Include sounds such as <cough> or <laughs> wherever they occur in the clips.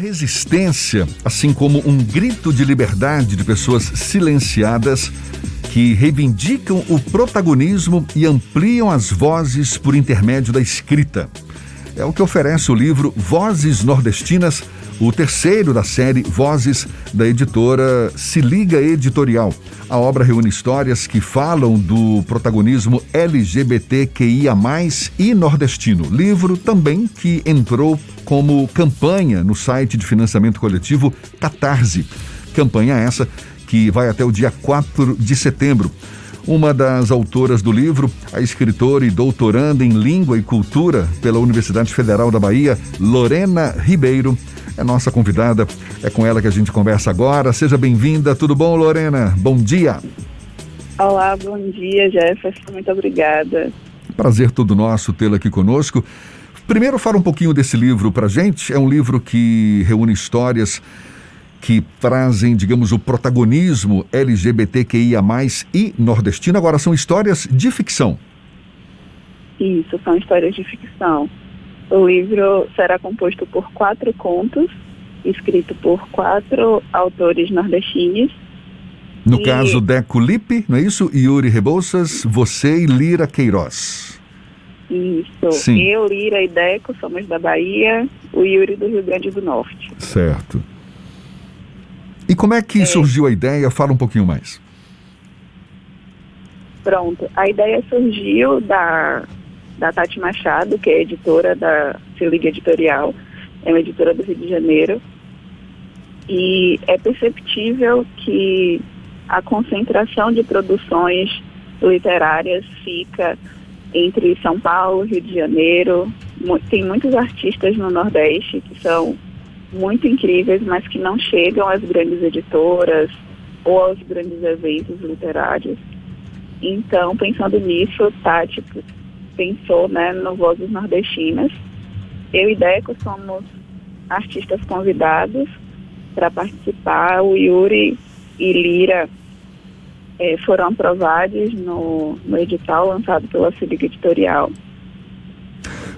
resistência, assim como um grito de liberdade de pessoas silenciadas que reivindicam o protagonismo e ampliam as vozes por intermédio da escrita. É o que oferece o livro Vozes Nordestinas, o terceiro da série Vozes da editora Se Liga Editorial. A obra reúne histórias que falam do protagonismo LGBTQIA, e nordestino. Livro também que entrou como campanha no site de financiamento coletivo Catarse. Campanha essa que vai até o dia 4 de setembro. Uma das autoras do livro, a escritora e doutoranda em Língua e Cultura pela Universidade Federal da Bahia, Lorena Ribeiro, é nossa convidada. É com ela que a gente conversa agora. Seja bem-vinda. Tudo bom, Lorena? Bom dia. Olá, bom dia, Jefferson. Muito obrigada. Prazer todo nosso tê-la aqui conosco. Primeiro, fala um pouquinho desse livro para gente. É um livro que reúne histórias que trazem, digamos, o protagonismo LGBTQIA+, e nordestino. Agora, são histórias de ficção. Isso, são histórias de ficção. O livro será composto por quatro contos, escrito por quatro autores nordestinos. No e... caso, Deco Lipe, não é isso? Yuri Rebouças, você e Lira Queiroz. Isso. Sim. Eu, Lira e Deco somos da Bahia, o Yuri do Rio Grande do Norte. Certo. E como é que é. surgiu a ideia? Fala um pouquinho mais. Pronto. A ideia surgiu da, da Tati Machado, que é editora da Se Liga Editorial, é uma editora do Rio de Janeiro. E é perceptível que a concentração de produções literárias fica entre São Paulo, Rio de Janeiro. Tem muitos artistas no Nordeste que são muito incríveis, mas que não chegam às grandes editoras ou aos grandes eventos literários. Então, pensando nisso, Tati pensou né, no Vozes Nordestinas. Eu e Deco somos artistas convidados para participar. O Yuri e Lira é, foram aprovados no, no edital lançado pela Ciliga Editorial.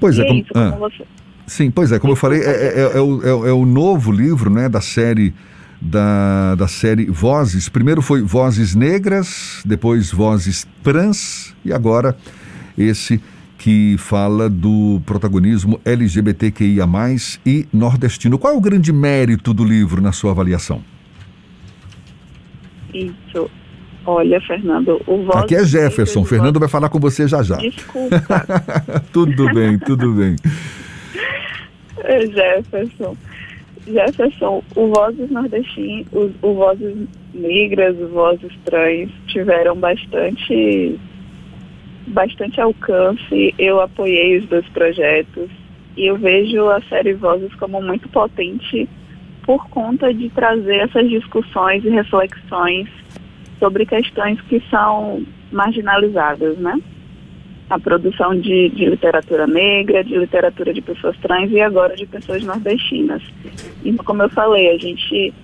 Pois é, é como, isso, ah. você Sim, pois é, como eu falei, é, é, é, o, é, o novo livro né, da série da, da série Vozes. Primeiro foi Vozes Negras, depois Vozes Trans e agora esse que fala do protagonismo LGBTQIA+, e nordestino. Qual é o grande mérito do livro na sua avaliação? Isso. Olha, Fernando, o. Aqui é Jefferson. Fernando vai falar com você já já. Desculpa. <laughs> tudo bem, tudo bem. Jefferson. Jefferson, o Vozes Nordestinos, o, o Vozes Negras, o Vozes Trans tiveram bastante, bastante alcance. Eu apoiei os dois projetos e eu vejo a série Vozes como muito potente por conta de trazer essas discussões e reflexões sobre questões que são marginalizadas, né? a produção de, de, literatura negra, de literatura de pessoas trans e agora de pessoas nordestinas. E como eu falei, a gente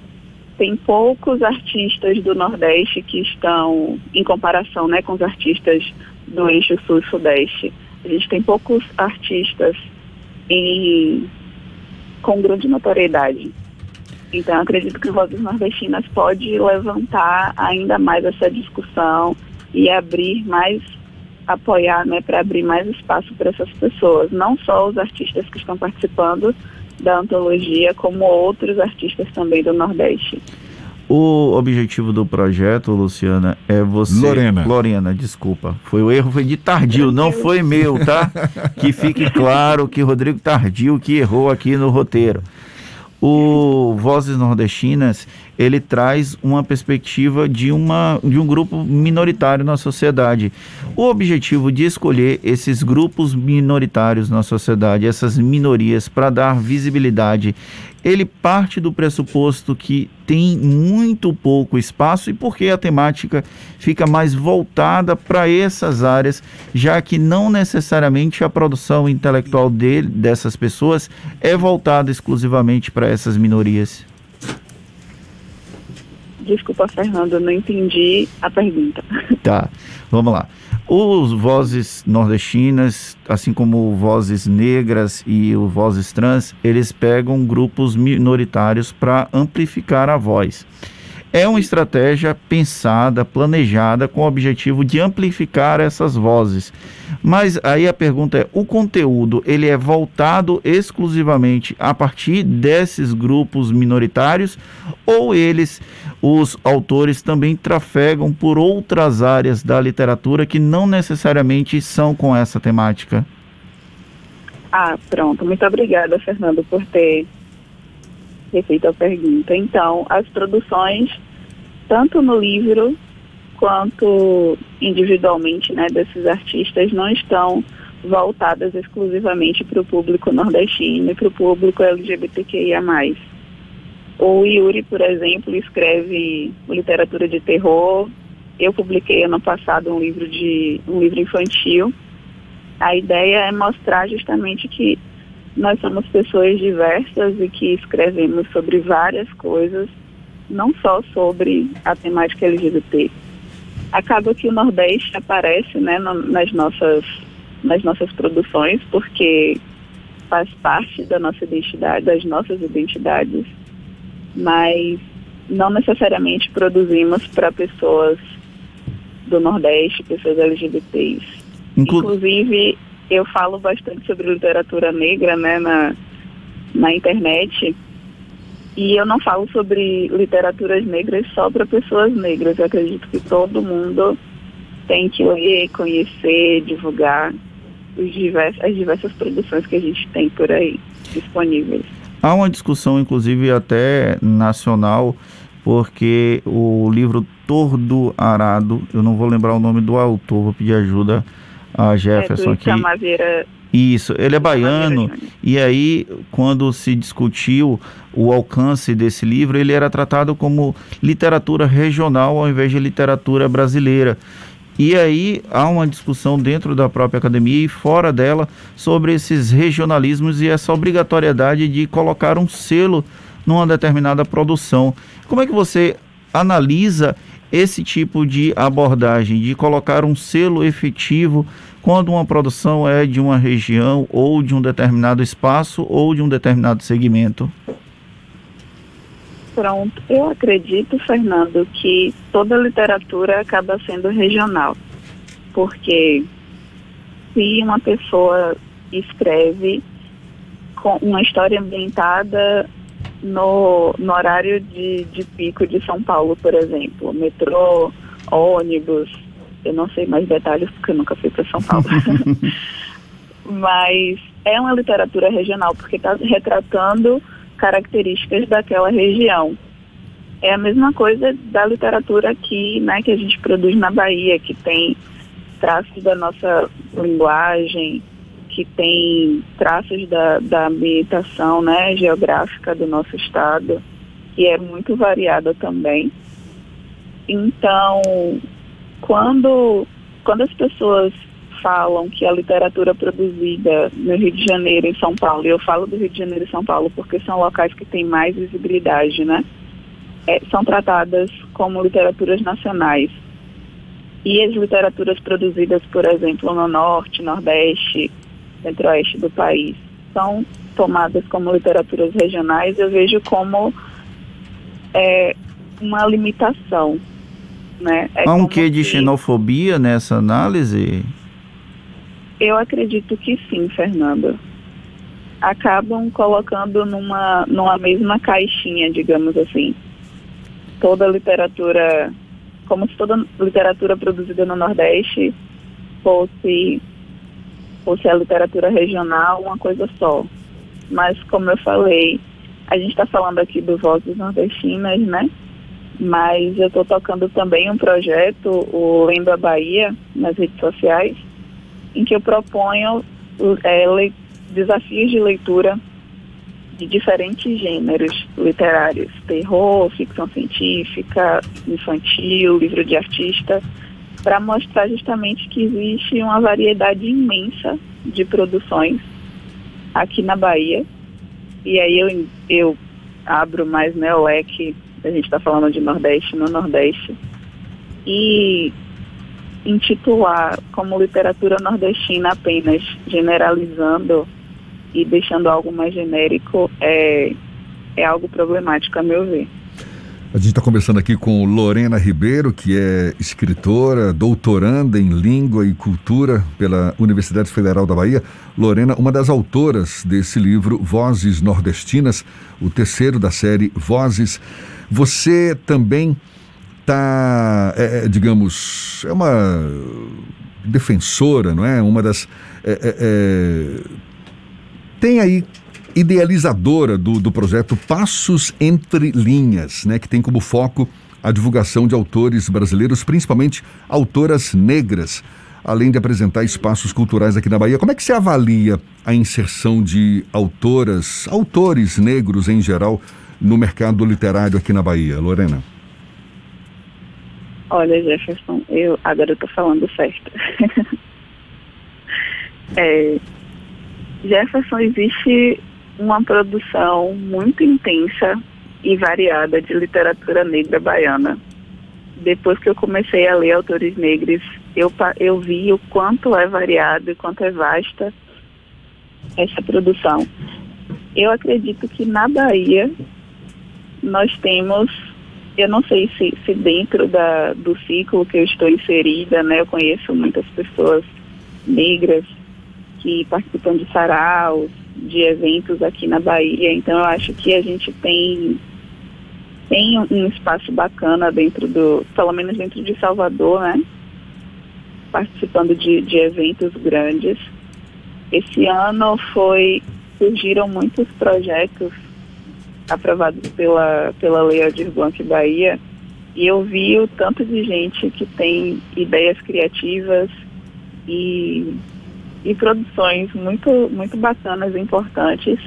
tem poucos artistas do Nordeste que estão em comparação né, com os artistas do eixo sul e sudeste. A gente tem poucos artistas em, com grande notoriedade. Então, acredito que Vozes Nordestinas pode levantar ainda mais essa discussão e abrir mais apoiar, né, para abrir mais espaço para essas pessoas, não só os artistas que estão participando da antologia, como outros artistas também do Nordeste. O objetivo do projeto, Luciana, é você. Lorena. Lorena, desculpa. Foi o erro, foi de Tardio, não foi meu, tá? <laughs> que fique claro que Rodrigo Tardio que errou aqui no roteiro. O Vozes Nordestinas, ele traz uma perspectiva de, uma, de um grupo minoritário na sociedade. O objetivo de escolher esses grupos minoritários na sociedade, essas minorias, para dar visibilidade ele parte do pressuposto que tem muito pouco espaço e porque a temática fica mais voltada para essas áreas, já que não necessariamente a produção intelectual dele, dessas pessoas é voltada exclusivamente para essas minorias. Desculpa, Fernando, não entendi a pergunta. Tá. Vamos lá. Os vozes nordestinas, assim como vozes negras e o vozes trans, eles pegam grupos minoritários para amplificar a voz. É uma estratégia pensada, planejada, com o objetivo de amplificar essas vozes. Mas aí a pergunta é: o conteúdo ele é voltado exclusivamente a partir desses grupos minoritários ou eles, os autores, também trafegam por outras áreas da literatura que não necessariamente são com essa temática? Ah, pronto. Muito obrigada, Fernando, por ter feito a pergunta. Então, as produções, tanto no livro quanto individualmente, né, desses artistas, não estão voltadas exclusivamente para o público nordestino e para o público LGBTQIA+. O Yuri, por exemplo, escreve literatura de terror. Eu publiquei ano passado um livro de um livro infantil. A ideia é mostrar justamente que nós somos pessoas diversas e que escrevemos sobre várias coisas, não só sobre a temática LGBT. Acaba que o Nordeste aparece né, nas, nossas, nas nossas produções, porque faz parte da nossa identidade, das nossas identidades, mas não necessariamente produzimos para pessoas do Nordeste, pessoas LGBTs. Inclu Inclusive, eu falo bastante sobre literatura negra né, na, na internet. E eu não falo sobre literaturas negras só para pessoas negras. Eu acredito que todo mundo tem que ler, conhecer, divulgar as diversas produções que a gente tem por aí disponíveis. Há uma discussão, inclusive até nacional, porque o livro Tordo Arado, eu não vou lembrar o nome do autor, vou pedir ajuda a Jefferson é, aqui. Camaveira isso, ele é baiano e aí quando se discutiu o alcance desse livro, ele era tratado como literatura regional ao invés de literatura brasileira. E aí há uma discussão dentro da própria academia e fora dela sobre esses regionalismos e essa obrigatoriedade de colocar um selo numa determinada produção. Como é que você analisa esse tipo de abordagem, de colocar um selo efetivo quando uma produção é de uma região ou de um determinado espaço ou de um determinado segmento? Pronto, eu acredito, Fernando, que toda literatura acaba sendo regional, porque se uma pessoa escreve com uma história ambientada no, no horário de, de pico de São Paulo, por exemplo, metrô, ônibus, eu não sei mais detalhes porque eu nunca fui para São Paulo. <laughs> Mas é uma literatura regional porque está retratando características daquela região. É a mesma coisa da literatura aqui, né, que a gente produz na Bahia, que tem traços da nossa linguagem, que tem traços da, da ambientação né, geográfica do nosso estado, que é muito variada também. Então, quando, quando as pessoas falam que a literatura produzida no Rio de Janeiro em São Paulo, e eu falo do Rio de Janeiro e São Paulo porque são locais que têm mais visibilidade, né? É, são tratadas como literaturas nacionais. E as literaturas produzidas, por exemplo, no Norte, Nordeste, Centro-Oeste do país, são tomadas como literaturas regionais, eu vejo como é, uma limitação né? É Há um quê de xenofobia nessa análise? Eu acredito que sim, Fernando. Acabam colocando numa, numa mesma caixinha, digamos assim. Toda literatura, como se toda literatura produzida no Nordeste fosse, fosse a literatura regional, uma coisa só. Mas, como eu falei, a gente está falando aqui do Vozes Nordestinas, né? mas eu estou tocando também um projeto, o Lendo a Bahia, nas redes sociais, em que eu proponho é, desafios de leitura de diferentes gêneros literários, terror, ficção científica, infantil, livro de artista, para mostrar justamente que existe uma variedade imensa de produções aqui na Bahia. E aí eu, eu abro mais né, o leque a gente está falando de Nordeste no Nordeste. E intitular como literatura nordestina apenas, generalizando e deixando algo mais genérico, é, é algo problemático, a meu ver. A gente está conversando aqui com Lorena Ribeiro, que é escritora, doutoranda em Língua e Cultura pela Universidade Federal da Bahia. Lorena, uma das autoras desse livro, Vozes Nordestinas, o terceiro da série Vozes. Você também está, é, é, digamos, é uma defensora, não é? Uma das. É, é, é tem aí idealizadora do, do projeto Passos Entre Linhas, né, que tem como foco a divulgação de autores brasileiros, principalmente autoras negras, além de apresentar espaços culturais aqui na Bahia. Como é que se avalia a inserção de autoras, autores negros em geral, no mercado literário aqui na Bahia, Lorena? Olha, Jefferson, eu agora eu falando certo. <laughs> é, Jefferson, existe uma produção muito intensa e variada de literatura negra baiana. Depois que eu comecei a ler autores negros, eu, eu vi o quanto é variado e quanto é vasta essa produção. Eu acredito que na Bahia nós temos, eu não sei se, se dentro da, do ciclo que eu estou inserida, né, eu conheço muitas pessoas negras que participam de saraus, de eventos aqui na Bahia, então eu acho que a gente tem tem um espaço bacana dentro do, pelo menos dentro de Salvador, né? Participando de, de eventos grandes. Esse ano foi surgiram muitos projetos aprovados pela, pela Lei Aldir Blanc Bahia e eu vi o tanto de gente que tem ideias criativas e e produções muito, muito bacanas e importantes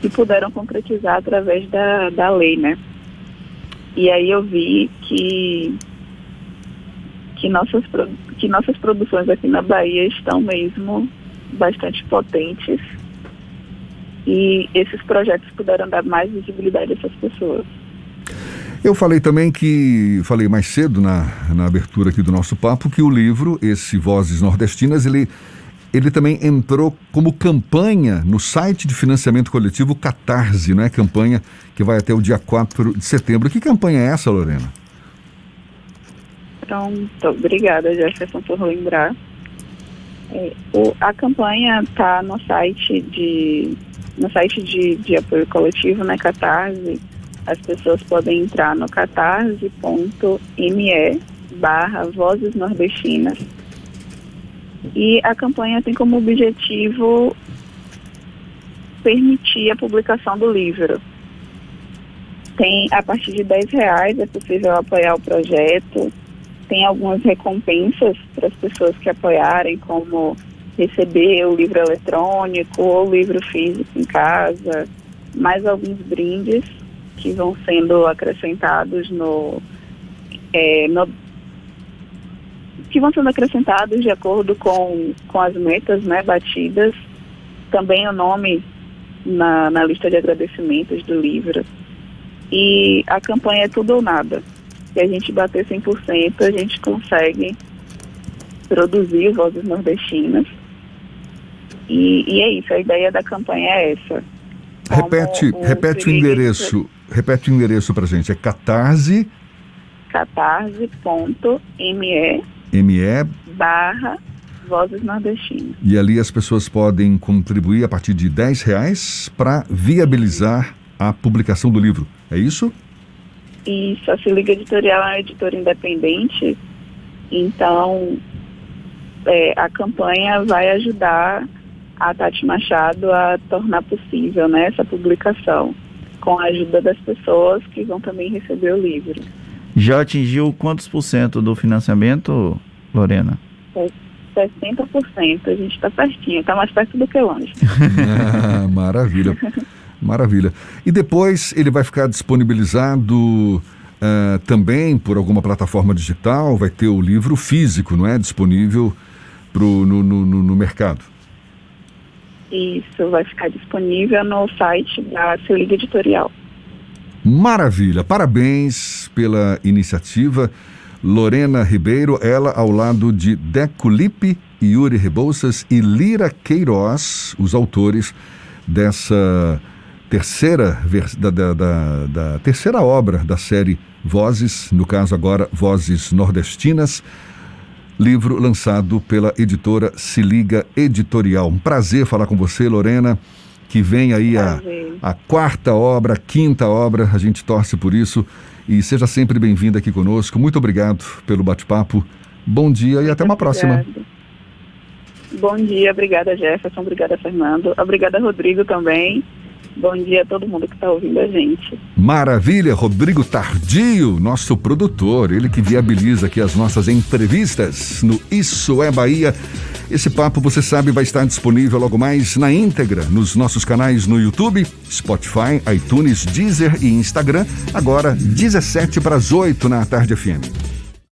que puderam concretizar através da, da lei, né? E aí eu vi que, que, nossas, que nossas produções aqui na Bahia estão mesmo bastante potentes e esses projetos puderam dar mais visibilidade a essas pessoas. Eu falei também que, falei mais cedo na, na abertura aqui do nosso papo, que o livro, esse Vozes Nordestinas, ele ele também entrou como campanha no site de financiamento coletivo Catarse, não é? Campanha que vai até o dia 4 de setembro. Que campanha é essa, Lorena? Pronto, obrigada, Jefferson, por lembrar. É, o, a campanha está no site de no site de, de apoio coletivo, né, Catarse. As pessoas podem entrar no catarse.me barra Vozes Nordestinas e a campanha tem como objetivo permitir a publicação do livro. Tem a partir de 10 reais é possível apoiar o projeto. Tem algumas recompensas para as pessoas que apoiarem, como receber o livro eletrônico ou o livro físico em casa, mais alguns brindes que vão sendo acrescentados no, é, no que vão sendo acrescentados de acordo com, com as metas né, batidas. Também o nome na, na lista de agradecimentos do livro. E a campanha é tudo ou nada. Se a gente bater 100%, a gente consegue produzir vozes nordestinas. E, e é isso, a ideia da campanha é essa. repete, o repete o endereço, repete o endereço para gente, é catarse catarse.me ME barra Vozes Nordestinas. E ali as pessoas podem contribuir a partir de 10 reais para viabilizar a publicação do livro. É isso? Isso, a Se Liga Editorial é uma editora independente, então é, a campanha vai ajudar a Tati Machado a tornar possível né, essa publicação, com a ajuda das pessoas que vão também receber o livro. Já atingiu quantos por cento do financiamento, Lorena? 60%. A gente está pertinho, está mais perto do que longe. ah, <laughs> maravilha. Maravilha. E depois ele vai ficar disponibilizado uh, também por alguma plataforma digital? Vai ter o livro físico, não é? Disponível pro, no, no, no mercado? Isso, vai ficar disponível no site da Seu Liga Editorial. Maravilha, parabéns pela iniciativa. Lorena Ribeiro, ela ao lado de Deco Lipe, Yuri Rebouças e Lira Queiroz, os autores dessa terceira da, da, da, da, terceira obra da série Vozes, no caso agora Vozes Nordestinas, livro lançado pela editora Se Liga Editorial. Um prazer falar com você, Lorena, que vem aí a, a quarta obra, a quinta obra, a gente torce por isso. E seja sempre bem-vinda aqui conosco. Muito obrigado pelo bate-papo. Bom dia e até uma próxima. Bom dia, obrigada Jefferson, obrigada Fernando, obrigada Rodrigo também. Bom dia a todo mundo que está ouvindo a gente. Maravilha, Rodrigo Tardio, nosso produtor, ele que viabiliza aqui as nossas entrevistas no Isso é Bahia. Esse papo, você sabe, vai estar disponível logo mais na íntegra nos nossos canais no YouTube, Spotify, iTunes, Deezer e Instagram, agora 17 para as 8 na tarde FM.